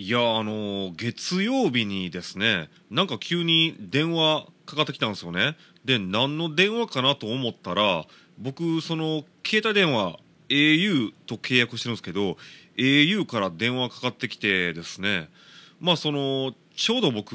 いやあの月曜日にですねなんか急に電話かかってきたんですよね。で何の電話かなと思ったら僕その携帯電話 au と契約してるんですけど au から電話かかってきてですねまあそのちょうど僕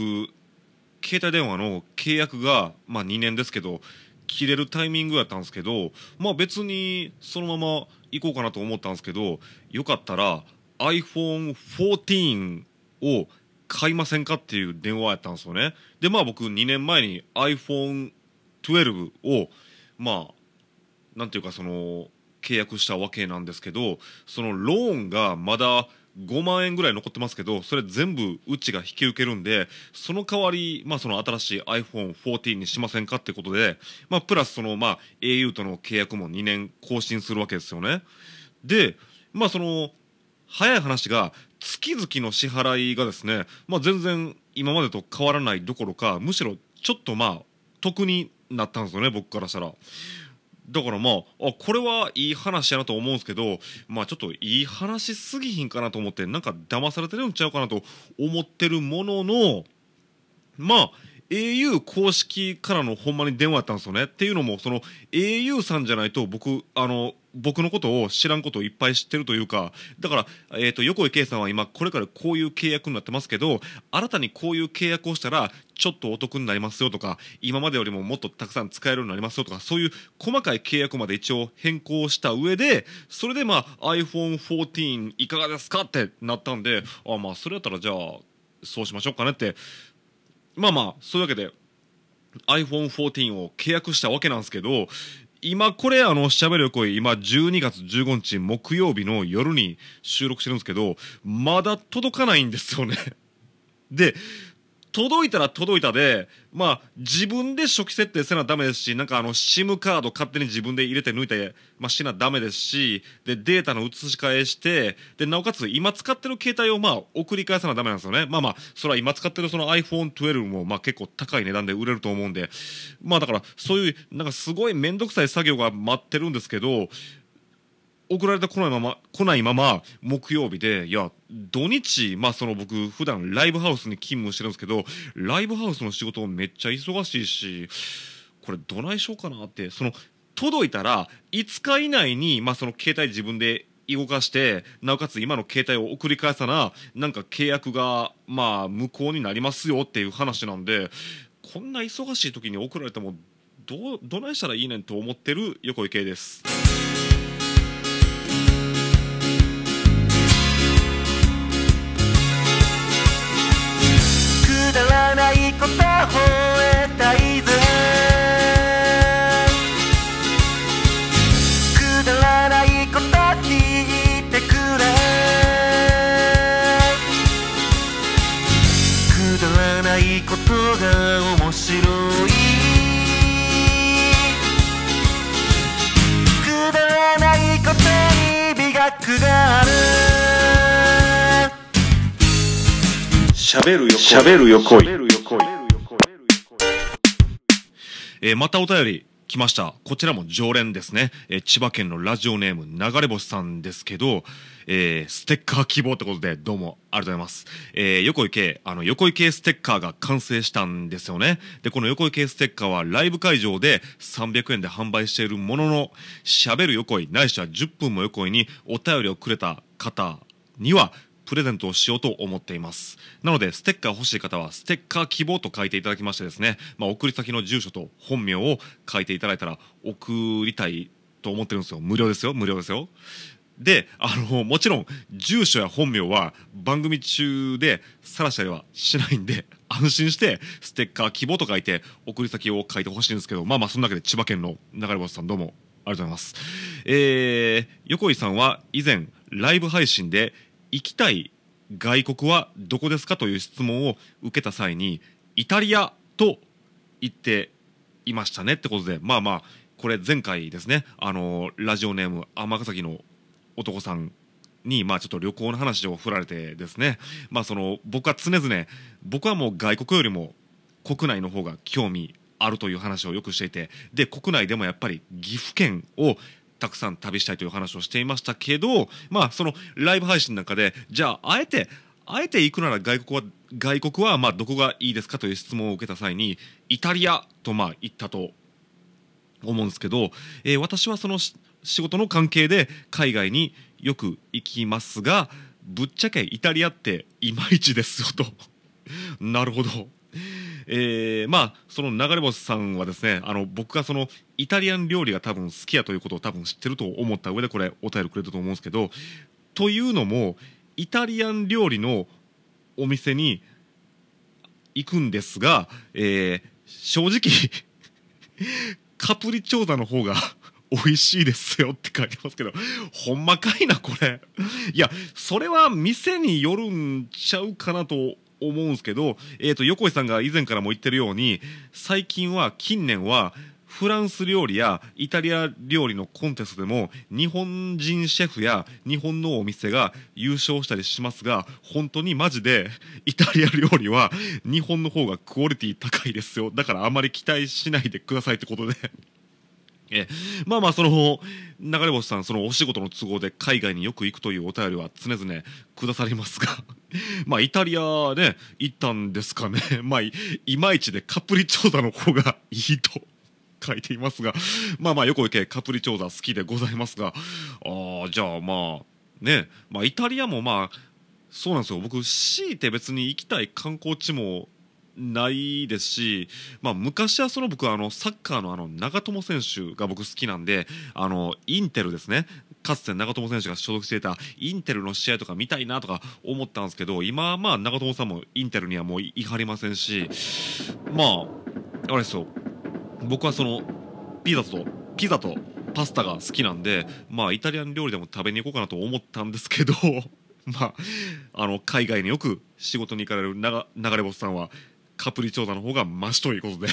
携帯電話の契約が、まあ、2年ですけど切れるタイミングやったんですけどまあ別にそのまま行こうかなと思ったんですけどよかったら iPhone14 を買いませんかっていう電話やったんですよね。でまあ僕2年前に iPhone12 をまあなんていうかその契約したわけなんですけどそのローンがまだ5万円ぐらい残ってますけどそれ全部うちが引き受けるんでその代わり、まあ、その新しい iPhone14 にしませんかってことで、まあ、プラスその、まあ、au との契約も2年更新するわけですよね。でまあその早い話が月々の支払いがですね、まあ、全然今までと変わらないどころかむしろちょっとまあ得になったんですよね僕からしたら。だからまああこれはいい話やなと思うんですけどまあちょっといい話すぎひんかなと思ってなんか騙されてるんちゃうかなと思ってるもののまあ au 公式からのほんまに電話やったんですよね。っていうのもその au さんじゃないと僕あの僕のことを知らんことをいっぱい知ってるというかだから、えーと、横井圭さんは今これからこういう契約になってますけど新たにこういう契約をしたらちょっとお得になりますよとか今までよりももっとたくさん使えるようになりますよとかそういう細かい契約まで一応変更した上でそれでまあ iPhone14 いかがですかってなったんであまあそれやったらじゃあそうしましょうかねってまあまあそういうわけで iPhone14 を契約したわけなんですけど今これあの喋る声今12月15日木曜日の夜に収録してるんですけどまだ届かないんですよね。で届いたら届いたで、まあ、自分で初期設定せなダメですし、なんかあの、SIM カード勝手に自分で入れて抜いて、まあ、しなダメですし、で、データの移し替えして、で、なおかつ今使ってる携帯をまあ、送り返さなダメなんですよね。まあまあ、それは今使ってるその iPhone12 もまあ結構高い値段で売れると思うんで、まあだから、そういう、なんかすごいめんどくさい作業が待ってるんですけど、送られてこないまま来ないまま木曜日でいや土日まあその僕普段ライブハウスに勤務してるんですけどライブハウスの仕事めっちゃ忙しいしこれどないしようかなってその届いたら5日以内にまあその携帯自分で動かしてなおかつ今の携帯を送り返さななんか契約がまあ無効になりますよっていう話なんでこんな忙しい時に送られてもどどないしたらいいねんと思ってる横井圭です。ないこと吠えたいぜくだらないこと聞いてくれ。くだらないことが面白い。くだらないことに美学がある。しゃべるよしえー、またお便り来ました。こちらも常連ですね。えー、千葉県のラジオネーム流れ星さんですけど、えー、ステッカー希望ってことでどうもありがとうございます。えー、横井圭、あの、横井圭ステッカーが完成したんですよね。で、この横井圭ステッカーはライブ会場で300円で販売しているものの、喋る横井、ないしは10分も横井にお便りをくれた方には、プレゼントをしようと思っています。なのでステッカー欲しい方はステッカー希望と書いていただきましてですね、まあ、送り先の住所と本名を書いていただいたら送りたいと思ってるんですよ。無料ですよ。無料ですよ。であのもちろん住所や本名は番組中でさらしたりはしないんで安心してステッカー希望と書いて送り先を書いてほしいんですけどまあまあその中で千葉県の流れ星さんどうもありがとうございます。えー、横井さんは以前ライブ配信で行きたい外国はどこですかという質問を受けた際にイタリアと言っていましたねってことでまあまあこれ前回ですね。あのラジオネーム尼崎の男さんにまあちょっと旅行の話を振られてですね。まあその僕は常々僕はもう外国よりも国内の方が興味あるという話をよくしていてで国内でもやっぱり岐阜県をたくさん旅したいという話をしていましたけどまあそのライブ配信の中でじゃああえてあえて行くなら外国は外国はまあどこがいいですかという質問を受けた際にイタリアとまあ言ったと思うんですけど、えー私はその仕事の関係で海外によく行きますがぶっちゃけイタリアっていまいちですよと なるほど。えーまあその流れ星さんはですねあの僕がそのイタリアン料理が多分好きやということを多分知ってると思った上でこれお便りくれたと思うんですけどというのもイタリアン料理のお店に行くんですが、えー正直 カプリチョーザの方が 美味しいですよって書いてますけどほんまかいなこれ。いやそれは店によるんちゃうかなと思うんですけど、えー、と横井さんが以前からも言ってるように最近は近年はフランス料理やイタリア料理のコンテストでも日本人シェフや日本のお店が優勝したりしますが本当にマジでイタリア料理は日本の方がクオリティ高いですよ。だからあまり期待しないでくださいってことで。えまあまあその流れ星さんそのお仕事の都合で海外によく行くというお便りは常々くださりますが まあイタリアね行ったんですかね。まあいまいちでカプリチョーザの方がいいと書いていますがまあまあ横池カプリチョーザ好きでございますがあじゃあまあねまあイタリアもまあそうなんですよ。僕強いて別に行きたい観光地もないですし、まあ、昔はその僕はあのサッカーのあの長友選手が僕好きなんであのインテルですね。かつて長友選手が所属していたインテルの試合とか見たいなとか思ったんですけど今はまあ長友さんもインテルにはもういはりませんしまああれですよ。僕はそのピザとピザとパスタが好きなんでまあイタリアン料理でも食べに行こうかなと思ったんですけど まああの海外によく仕事に行かれる流れ星さんはカプリチョーザの方がマシということで。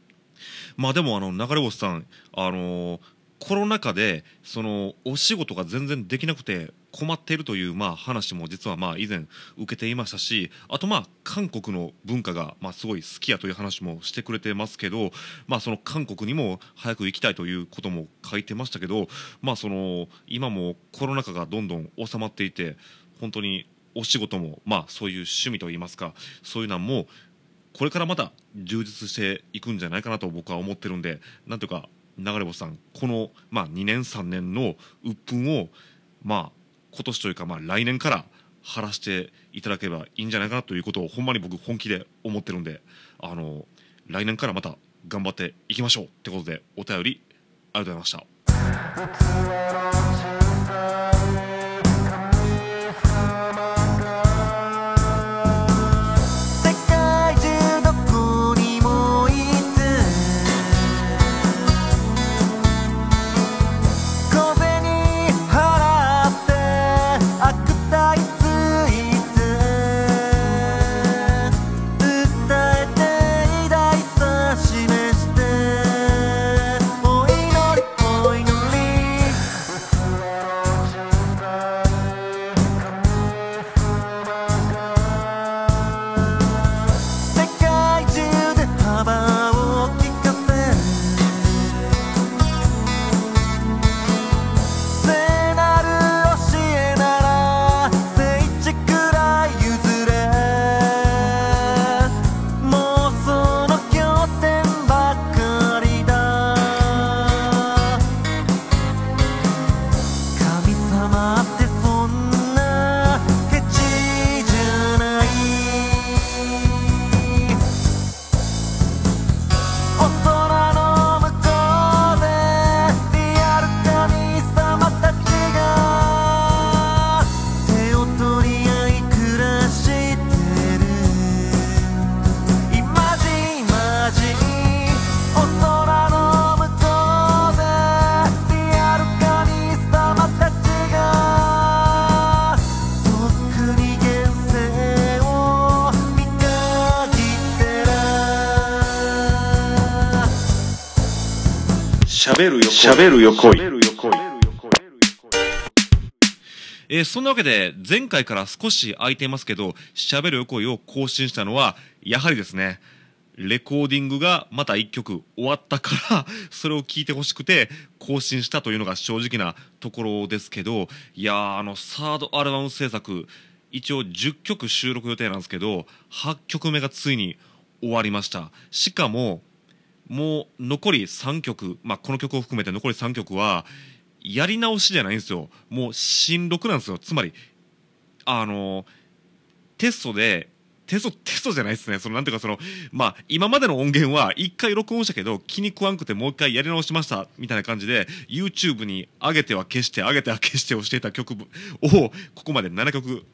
まあでもあの流れ星さんあのコロナ禍でそのお仕事が全然できなくて困っているというまあ話も実はまあ以前受けていましたしあとまあ韓国の文化がまあすごい好きやという話もしてくれてますけどまあその韓国にも早く行きたいということも書いてましたけどまあその今もコロナ禍がどんどん収まっていて本当にお仕事もまあそういう趣味といいますかそういうのもこれからまた充実していくんじゃないかなと僕は思ってるんでなんというか流れ星さんこの、まあ、2年3年の鬱憤を、まあ、今年というか、まあ、来年から晴らしていただければいいんじゃないかなということをほんまに僕本気で思ってるんであの来年からまた頑張っていきましょうってことでお便りありがとうございました。しゃべるよしゃべるよこいえーそんなわけで前回から少し空いていますけど「しゃべるよこい」を更新したのはやはりですねレコーディングがまた1曲終わったから それを聞いてほしくて更新したというのが正直なところですけどいやーあのサードアルバム制作一応10曲収録予定なんですけど8曲目がついに終わりました。しかももう残り3曲、まあ、この曲を含めて残り3曲はやり直しじゃないんですよ。もう新録なんですよ。つまりあのテストでテストテストじゃないですね。そのなんていうかそのまあ今までの音源は1回録音したけど気に食わんくてもう1回やり直しましたみたいな感じで YouTube に上げては消して上げては消してをしていた曲をここまで7曲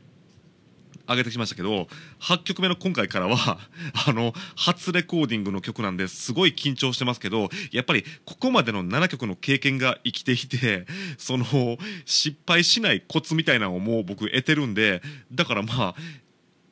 上げてきましたけど8曲目の今回からは あの初レコーディングの曲なんですごい緊張してますけどやっぱりここまでの7曲の経験が生きていて その失敗しないコツみたいなのをもう僕得てるんでだからまあ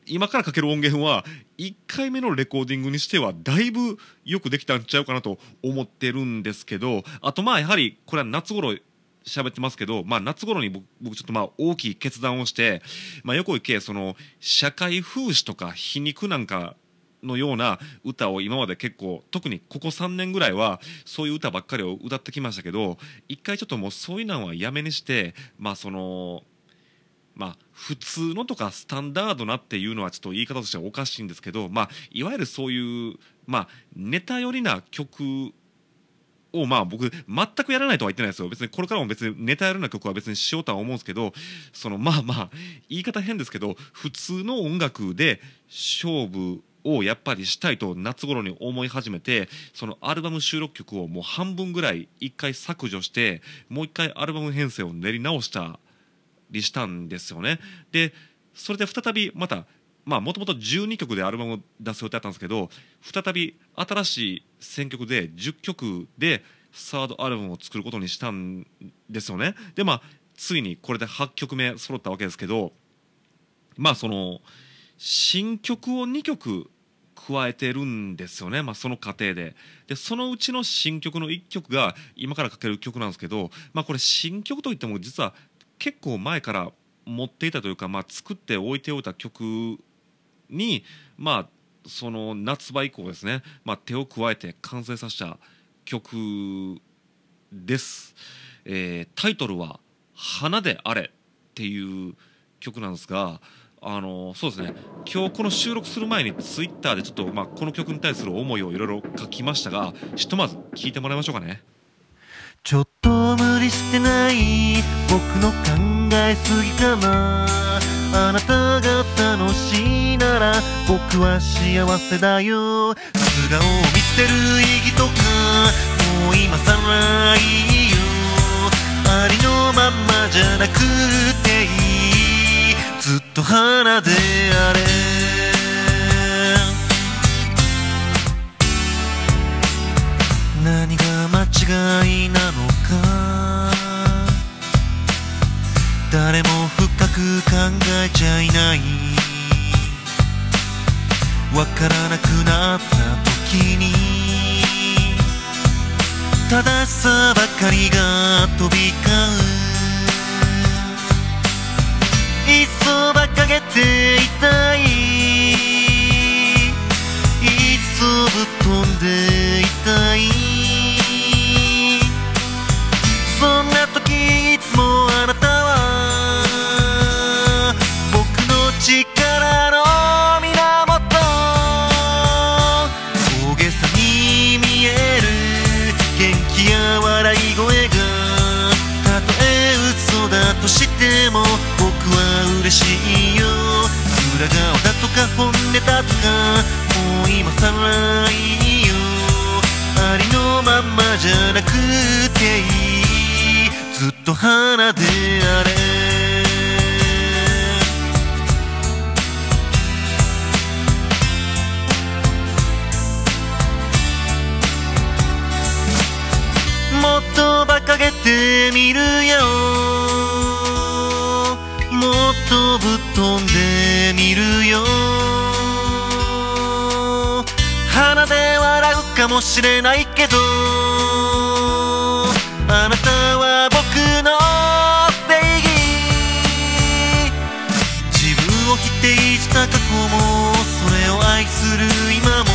今からかける音源は1回目のレコーディングにしてはだいぶよくできたんちゃうかなと思ってるんですけどあとまあやはりこれは夏頃喋ってますけど、まあ、夏頃に僕僕ちょっとまあ大きい決断をして、まあ、横行けその社会風刺とか皮肉なんかのような歌を今まで結構特にここ3年ぐらいはそういう歌ばっかりを歌ってきましたけど一回ちょっともうそういうのはやめにしてまあそのまあ普通のとかスタンダードなっていうのはちょっと言い方としてはおかしいんですけどまあいわゆるそういうまあネタ寄りな曲をまあ僕全くやらないとは言ってないですよ。別にこれからも別にネタやるような曲は別にしようとは思うんですけどそのまあまあ言い方変ですけど普通の音楽で勝負をやっぱりしたいと夏頃に思い始めてそのアルバム収録曲をもう半分ぐらい一回削除してもう一回アルバム編成を練り直したりしたんですよね。でそれで再びまたまあもともと12曲でアルバムを出す予定だったんですけど再び新しい選曲で10曲でサードアルバムを作ることにしたんですよね。でまあついにこれで8曲目揃ったわけですけどまあその新曲を2曲加えてるんですよね、まあ、その過程で。でそのうちの新曲の1曲が今からかける曲なんですけど、まあ、これ新曲といっても実は結構前から持っていたというか、まあ、作って置いておいた曲に、まあ、その夏場以降ですね、まあ、手を加えて完成させた曲です、えータイトルは「花であれ」っていう曲なんですがあのそうですね。今日この収録する前にツイッターでちょっと、まあ、この曲に対する思いをいろいろ書きましたがひとまず聞いてもらいましょうかね。ちょっと無理してない僕の考えすぎかな。あなたが楽しいなら僕は幸せだよ。素顔を見せる意義とかもう今さらいいよ。ありのままじゃなくていい。ずっと花であれ。何が間違いなのか。誰も深く考えちゃいない。わからなくなった時に正しさばかりが飛び交う。いっそばかげていたい。いっそぶっ飛んでいたい。でも僕は嬉しいよ。裏側だとか本音だとかもう今さらいいよ。ありのままじゃなくていい。ずっと花でしれないけどあなたは僕の正義自分を否定した過去もそれを愛する今も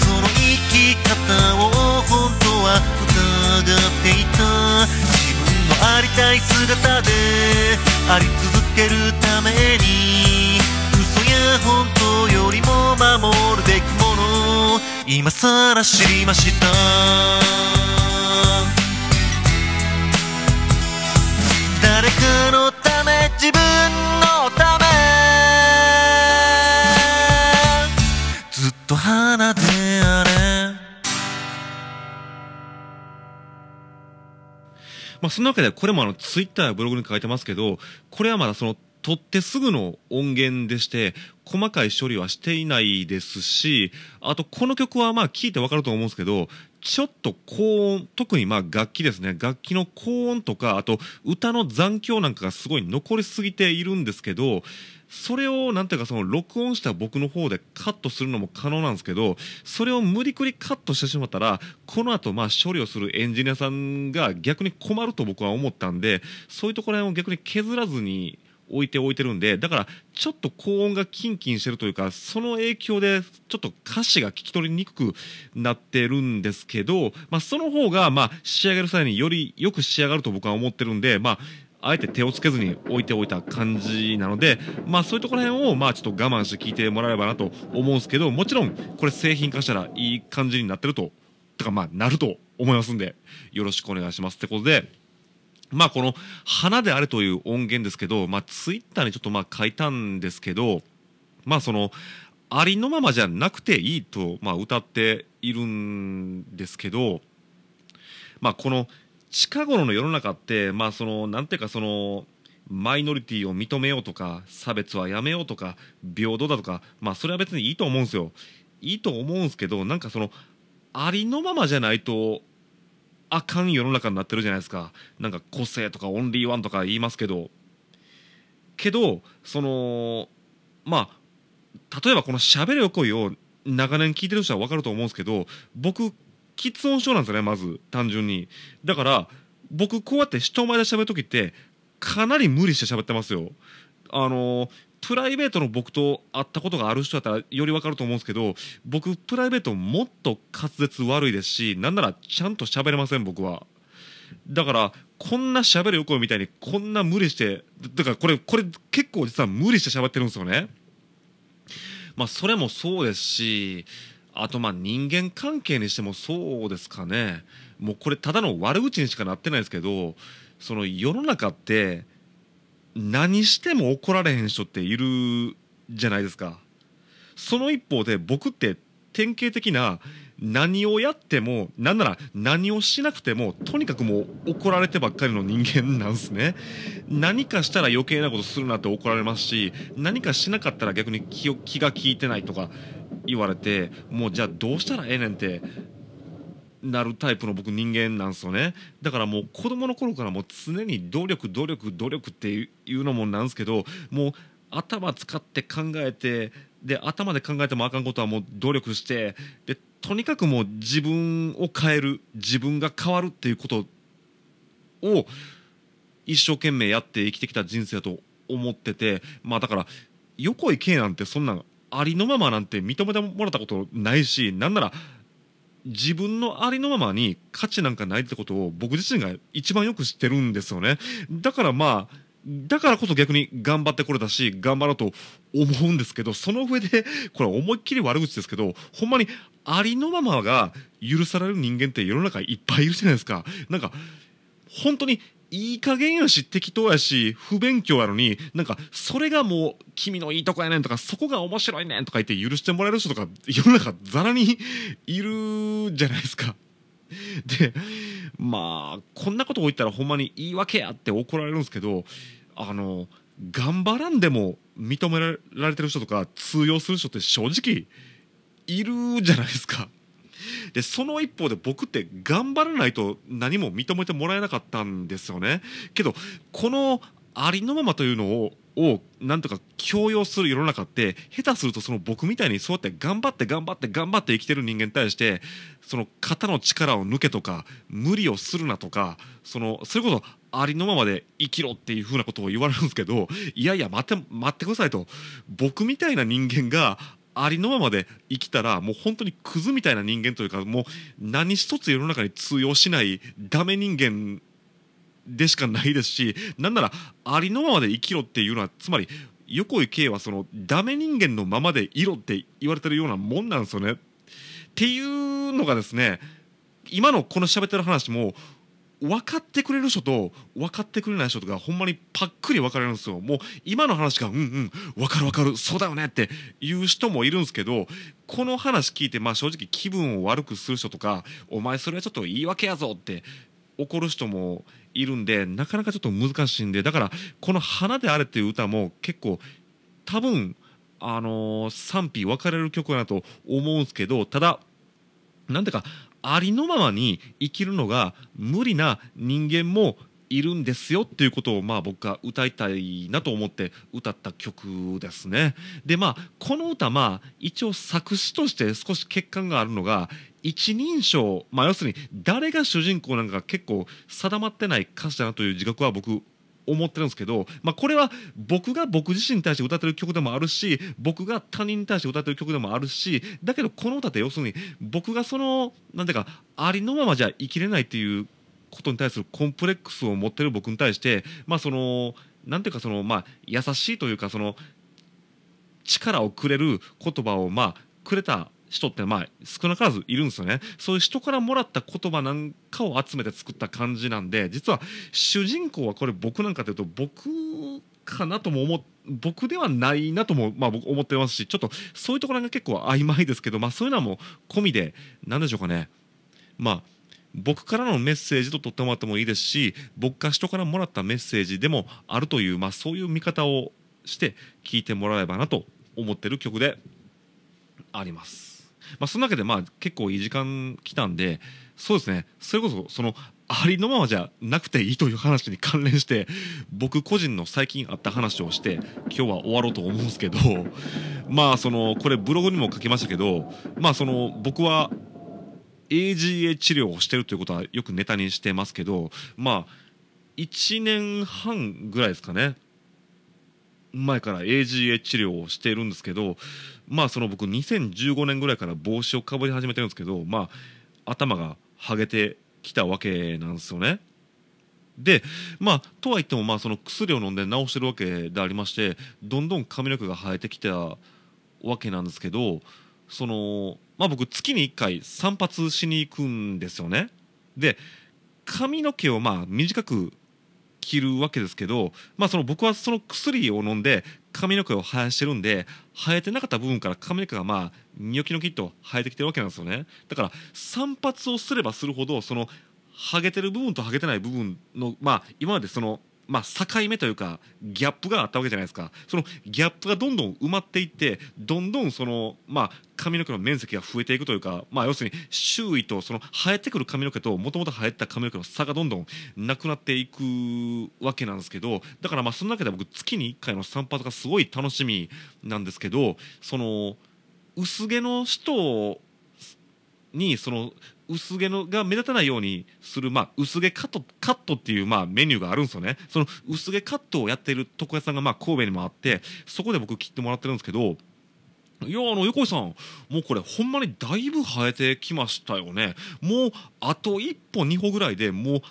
その生き方を本当は疑っていた。自分のありたい姿であり続けるために嘘や本当よりも守るべきもの今さら知りました。誰かのため自分のため。ずっと花であれ。まあ、そんなわけでこれもあのツイッターやブログに書いてますけどこれはまだその撮ってすぐの音源でして細かい処理はしていないですしあとこの曲はまあ聞いてわかると思うんですけどちょっと高音特にまあ楽器ですね。楽器の高音とかあと歌の残響なんかがすごい残りすぎているんですけどそれをなんていうかその録音した僕の方でカットするのも可能なんですけどそれを無理くりカットしてしまったらこの後まあ処理をするエンジニアさんが逆に困ると僕は思ったんでそういうところを逆に削らずに置いておいてるんでだからちょっと高音がキンキンしてるというかその影響でちょっと歌詞が聞き取りにくくなってるんですけど、まあ、その方がまあ仕上げる際によりよく仕上がると僕は思ってるんでまああえて手をつけずに置いておいた感じなので、まあそういうところら辺を、まあちょっと我慢して聞いてもらえればなと思うんですけど、もちろんこれ製品化したらいい感じになってると、とかまあなると思いますんで、よろしくお願いしますってことで、まあこの花であれという音源ですけど、まあツイッターにちょっとまあ書いたんですけど、まあその、ありのままじゃなくていいと、まあ、歌っているんですけど、まあ、この近頃の世の中って、まあ、そのなんていうかそのマイノリティを認めようとか差別はやめようとか平等だとか、まあ、それは別にいいと思うんですよ。いいと思うんですけどなんかそのありのままじゃないとあかん世の中になってるじゃないですか。なんか個性とかオンリーワンとか言いますけど。けどそのまあ例えばこの「しゃべれよ恋」を長年聞いてる人は分かると思うんですけど僕喫音症なんですよねまず単純に。だから僕こうやって人前で喋る時ってかなり無理して喋ってますよ。あのプライベートの僕と会ったことがある人だったらより分かると思うんですけど僕プライベートもっと滑舌悪いですしなんならちゃんと喋れません僕は。だからこんな喋る横みたいにこんな無理してだからこれこれ結構実は無理して喋ってるんですよね。まあそれもそうですしあとまあ人間関係にしてもそうですかね。もうこれただの悪口にしかなってないですけどその世の中って何しても怒られへん人っているじゃないですか。その一方で僕って典型的な何をやってもなんなら何をしなくてもとにかくもう怒られてばっかりの人間なんすね。何かしたら余計なことするなって怒られますし何かしなかったら逆に気気が利いてないとか言われてもうじゃあどうしたらええねんってなるタイプの僕人間なんですよね。だからもう子供の頃からもう常に努力努力努力っていうのもなんですけどもう頭使って考えてで頭で考えてもあかんことはもう努力してでとにかくもう自分を変える自分が変わるっていうことを一生懸命やって生きてきた人生だと思っててまあだから横井圭なんてそんなありのままなんて認めてもらったことないしなんなら自分のありのままに価値なんかないってことを僕自身が一番よく知ってるんですよね。だからまあだからこそ逆に頑張ってこれたし頑張ろうと思うんですけどその上で これ思いっきり悪口ですけどほんまにありのままが許される人間って世の中いっぱいいるじゃないですか。なんか本当にいい加減やし適当やし不勉強やのになんかそれがもう君のいいとこやねんとかそこが面白いねんとか言って許してもらえる人とか世の中ざらにいるじゃないですか。でまあこんなことを言ったらほんまに言い訳やって怒られるんですけどあの頑張らんでも認められてる人とか通用する人って正直いるじゃないですか。でその一方で僕って頑張らないと何も認めてもらえなかったんですよね。けどこのありのままというのををなんとか強要する世の中って下手するとその僕みたいにそうやって頑張って頑張って頑張って生きてる人間に対してその肩の力を抜けとか無理をするなとかそのそれこそありのままで生きろっていうふうなことを言われるんですけどいやいや待って待ってくださいと。僕みたいな人間がありのままで生きたらもう本当にクズみたいな人間というかもう何一つ世の中に通用しないダメ人間でしかないですしなんならありのままで生きろっていうのはつまり横井圭はそのダメ人間のままでいろって言われてるようなもんなんですよね。っていうのがですね今のこの喋ってる話も分かってくれる人と分かってくれない人とかほんまにパックリ分かれるんですよ。もう今の話がうんうん分かる分かるそうだよねっていう人もいるんですけどこの話聞いてまあ正直気分を悪くする人とかお前それはちょっと言い訳やぞって怒る人もいるんでなかなかちょっと難しいんでだからこの「花であれ」っていう歌も結構多分あの賛否分かれる曲だなと思うんですけどただなんていうかありのままに生きるのが無理な人間もいるんですよっていうことをまあ僕が歌いたいなと思って歌った曲ですね。でまあこの歌まあ一応作詞として少し欠陥があるのが一人称まあ要するに誰が主人公なんか結構定まってない歌詞だなという自覚は僕思ってるんですけど、まあ、これは僕が僕自身に対して歌ってる曲でもあるし僕が他人に対して歌ってる曲でもあるしだけどこの歌って要するに僕がそのなんていうかありのままじゃ生きれないっていうことに対するコンプレックスを持ってる僕に対してまあそのなんていうかそのまあ優しいというかその力をくれる言葉をまあくれた人ってまあ少なからずいるんですよねそういう人からもらった言葉なんかを集めて作った感じなんで実は主人公はこれ僕なんかというと僕かなとも思僕ではないなとも、まあ、僕思ってますしちょっとそういうところが結構曖昧ですけど、まあ、そういうのはもう込みで何でしょうかねまあ僕からのメッセージと取ってもらってもいいですし僕が人からもらったメッセージでもあるという、まあ、そういう見方をして聞いてもらえればなと思ってる曲であります。まあ、そのわけでまあ結構いい時間来たんでそうですね。それこそそのありのままじゃなくていいという話に関連して僕個人の最近あった話をして今日は終わろうと思うんですけどまあそのこれブログにも書きましたけどまあその僕は AGA 治療をしてるということはよくネタにしてますけどまあ1年半ぐらいですかね。前から AGA 治療をしているんですけどまあその僕2015年ぐらいから帽子をかぶり始めてるんですけどまあ頭がハゲてきたわけなんですよね。でまあとは言ってもまあその薬を飲んで治してるわけでありましてどんどん髪の毛が生えてきたわけなんですけどそのまあ僕月に1回散髪しに行くんですよね。で髪の毛をまあ短く切るわけですけど、まあ、その僕はその薬を飲んで髪の毛を生やしてるんで生えてなかった部分から髪の毛がまあニョキニョキと生えてきてるわけなんですよね。だから散髪をすればするほどそのハゲてる部分とハゲてない部分のまあ今までそのまあ、境目というかギャップがあったわけじゃないですか。そのギャップがどんどん埋まっていってどんどんその、まあ、髪の毛の面積が増えていくというか、まあ、要するに周囲とその生えてくる髪の毛ともともと生えてた髪の毛の差がどんどんなくなっていくわけなんですけどだからまあその中で僕月に1回の散髪がすごい楽しみなんですけどその薄毛の人にその薄毛のが目立たないようにする、まあ、薄毛カットカットっていう、まあ、メニューがあるんですよね。その薄毛カットをやっている床屋さんが、まあ、神戸にもあってそこで僕切ってもらってるんですけどいやあの横井さんもうこれほんまにだいぶ生えてきましたよね。もうあと1歩2歩ぐらいでもう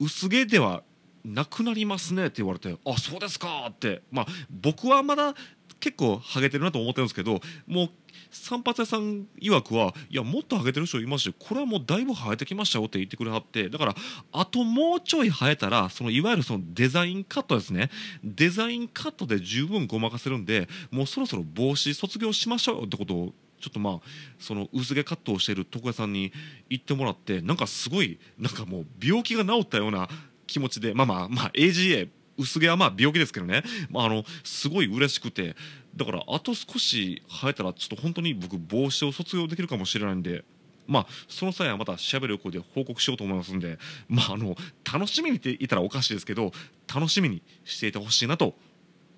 薄毛ではなくなりますねって言われてあそうですかって。まあ僕はまだ結構ハゲてるなと思ってるんですけどもう散髪屋さん曰くはいやもっとハゲてる人いますしこれはもうだいぶ生えてきましたよって言ってくれはってだからあともうちょい生えたらそのいわゆるそのデザインカットですね。デザインカットで十分ごまかせるんでもうそろそろ帽子卒業しましょうよってことをちょっとまあその薄毛カットをしている床屋さんに行ってもらってなんかすごいなんかもう病気が治ったような気持ちでまあまあまあ AGA 薄毛はまあ病気ですけどね、まあ、あのすごい嬉しくて。だからあと少し生えたらちょっと本当に僕帽子を卒業できるかもしれないんで。まあ、その際はまたしゃべる声で報告しようと思いますんで、まあ、あの楽しみにって言ったらおかしいですけど楽しみにしていてほしいなと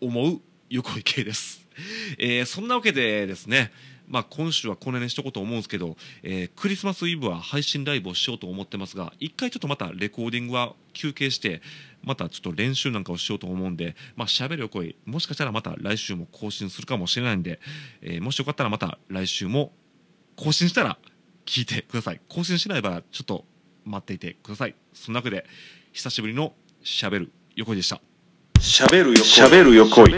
思う横井圭です、えーそんなわけでですねまあ、今週はこの辺にしとこうと思うんですけど、えークリスマスイブは配信ライブをしようと思ってますが一回ちょっとまたレコーディングは休憩してまたちょっと練習なんかをしようと思うんでまあ喋る声もしかしたらまた来週も更新するかもしれないんで、えーもしよかったらまた来週も更新したら聞いてください。更新しない場合はちょっと待っていてください。そんなわけで久しぶりのしゃべる横井でした。しゃべるよしゃべるよ恋